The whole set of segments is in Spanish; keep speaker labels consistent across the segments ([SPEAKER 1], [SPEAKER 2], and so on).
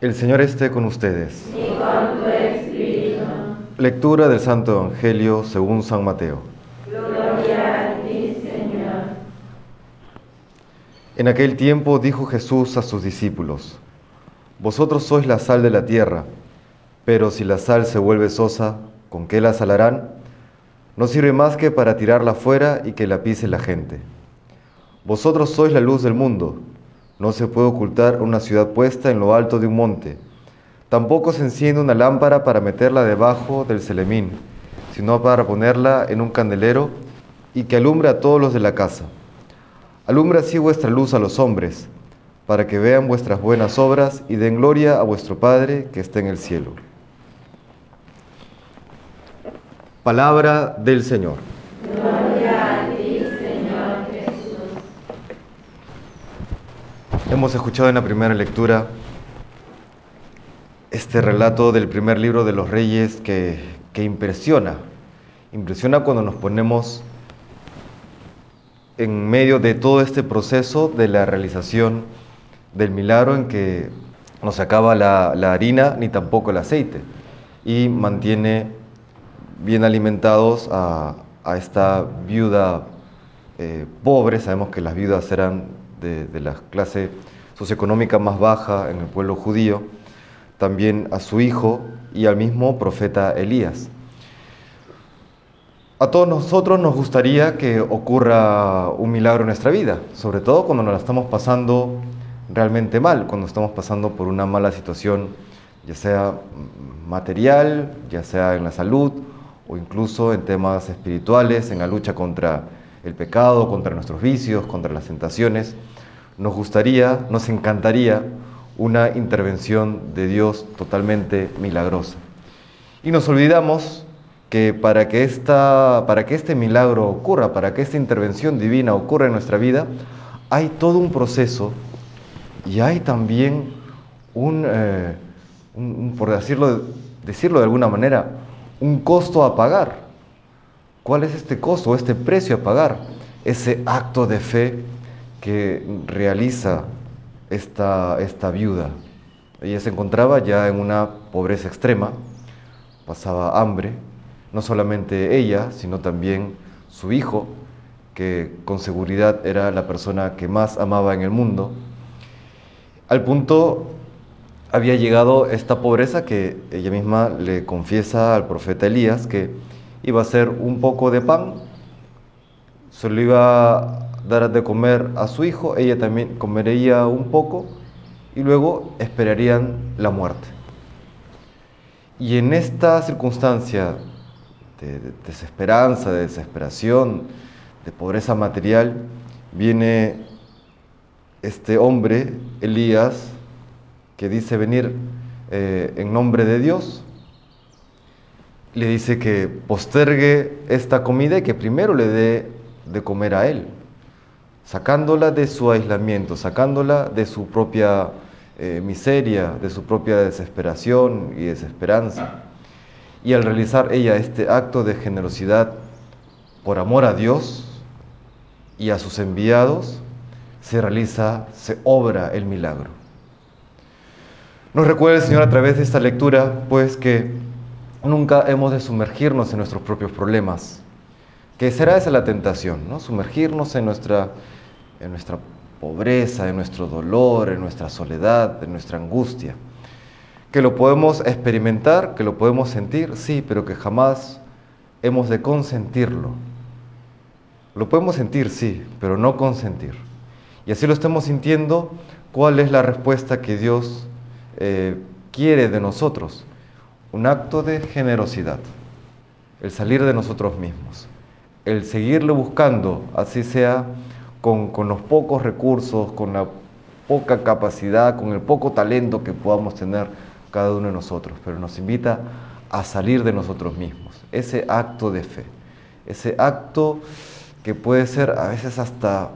[SPEAKER 1] El Señor esté con ustedes.
[SPEAKER 2] y con tu espíritu.
[SPEAKER 1] Lectura del Santo Evangelio según San Mateo.
[SPEAKER 2] Gloria a ti, Señor.
[SPEAKER 1] En aquel tiempo dijo Jesús a sus discípulos, Vosotros sois la sal de la tierra, pero si la sal se vuelve sosa, ¿con qué la salarán? No sirve más que para tirarla fuera y que la pise la gente. Vosotros sois la luz del mundo. No se puede ocultar una ciudad puesta en lo alto de un monte. Tampoco se enciende una lámpara para meterla debajo del celemín, sino para ponerla en un candelero y que alumbre a todos los de la casa. Alumbra así vuestra luz a los hombres, para que vean vuestras buenas obras y den gloria a vuestro Padre que está en el cielo. Palabra del Señor. Hemos escuchado en la primera lectura este relato del primer libro de los reyes que, que impresiona. Impresiona cuando nos ponemos en medio de todo este proceso de la realización del milagro en que no se acaba la, la harina ni tampoco el aceite y mantiene bien alimentados a, a esta viuda eh, pobre. Sabemos que las viudas eran de, de la clase socioeconómica más baja en el pueblo judío, también a su hijo y al mismo profeta Elías. A todos nosotros nos gustaría que ocurra un milagro en nuestra vida, sobre todo cuando nos la estamos pasando realmente mal, cuando estamos pasando por una mala situación, ya sea material, ya sea en la salud o incluso en temas espirituales, en la lucha contra el pecado, contra nuestros vicios, contra las tentaciones. Nos gustaría, nos encantaría una intervención de Dios totalmente milagrosa. Y nos olvidamos que para que, esta, para que este milagro ocurra, para que esta intervención divina ocurra en nuestra vida, hay todo un proceso y hay también un, eh, por decirlo, decirlo de alguna manera, un costo a pagar. ¿Cuál es este costo, este precio a pagar? Ese acto de fe que realiza esta, esta viuda. Ella se encontraba ya en una pobreza extrema, pasaba hambre, no solamente ella, sino también su hijo, que con seguridad era la persona que más amaba en el mundo. Al punto había llegado esta pobreza que ella misma le confiesa al profeta Elías que iba a ser un poco de pan, se lo iba a dar de comer a su hijo, ella también comería un poco y luego esperarían la muerte. Y en esta circunstancia de desesperanza, de desesperación, de pobreza material, viene este hombre, Elías, que dice venir eh, en nombre de Dios, le dice que postergue esta comida y que primero le dé de comer a él, sacándola de su aislamiento, sacándola de su propia eh, miseria, de su propia desesperación y desesperanza. Y al realizar ella este acto de generosidad por amor a Dios y a sus enviados, se realiza, se obra el milagro. Nos recuerda el Señor a través de esta lectura, pues que nunca hemos de sumergirnos en nuestros propios problemas, que será esa la tentación, ¿no? Sumergirnos en nuestra, en nuestra pobreza, en nuestro dolor, en nuestra soledad, en nuestra angustia. Que lo podemos experimentar, que lo podemos sentir, sí, pero que jamás hemos de consentirlo. Lo podemos sentir, sí, pero no consentir. Y así lo estemos sintiendo, ¿cuál es la respuesta que Dios eh, quiere de nosotros? Un acto de generosidad, el salir de nosotros mismos, el seguirle buscando, así sea con, con los pocos recursos, con la poca capacidad, con el poco talento que podamos tener cada uno de nosotros, pero nos invita a salir de nosotros mismos, ese acto de fe, ese acto que puede ser a veces hasta,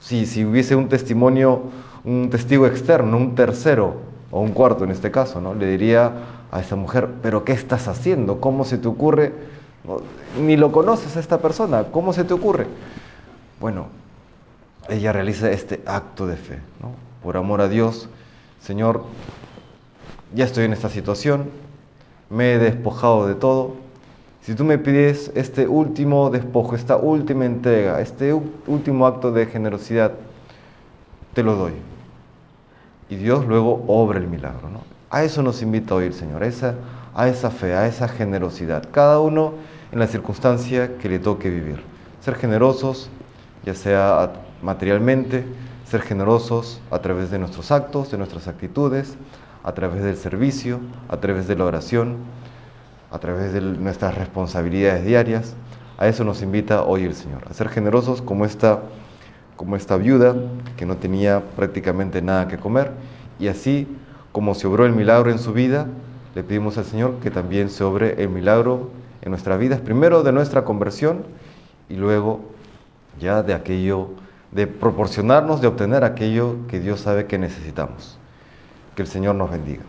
[SPEAKER 1] si, si hubiese un testimonio, un testigo externo, un tercero o un cuarto en este caso, ¿no? le diría a esa mujer, pero ¿qué estás haciendo? ¿Cómo se te ocurre? Ni lo conoces a esta persona, ¿cómo se te ocurre? Bueno, ella realiza este acto de fe, ¿no? por amor a Dios, Señor, ya estoy en esta situación, me he despojado de todo. Si tú me pides este último despojo, esta última entrega, este último acto de generosidad, te lo doy. Y Dios luego obra el milagro. ¿no? A eso nos invita hoy el Señor, a esa, a esa fe, a esa generosidad. Cada uno en la circunstancia que le toque vivir. Ser generosos, ya sea materialmente, ser generosos a través de nuestros actos, de nuestras actitudes, a través del servicio, a través de la oración, a través de nuestras responsabilidades diarias. A eso nos invita hoy el Señor, a ser generosos como esta, como esta viuda que no tenía prácticamente nada que comer y así como se obró el milagro en su vida, le pedimos al Señor que también se obre el milagro en nuestras vidas, primero de nuestra conversión y luego ya de aquello, de proporcionarnos, de obtener aquello que Dios sabe que necesitamos. Que el Señor nos bendiga.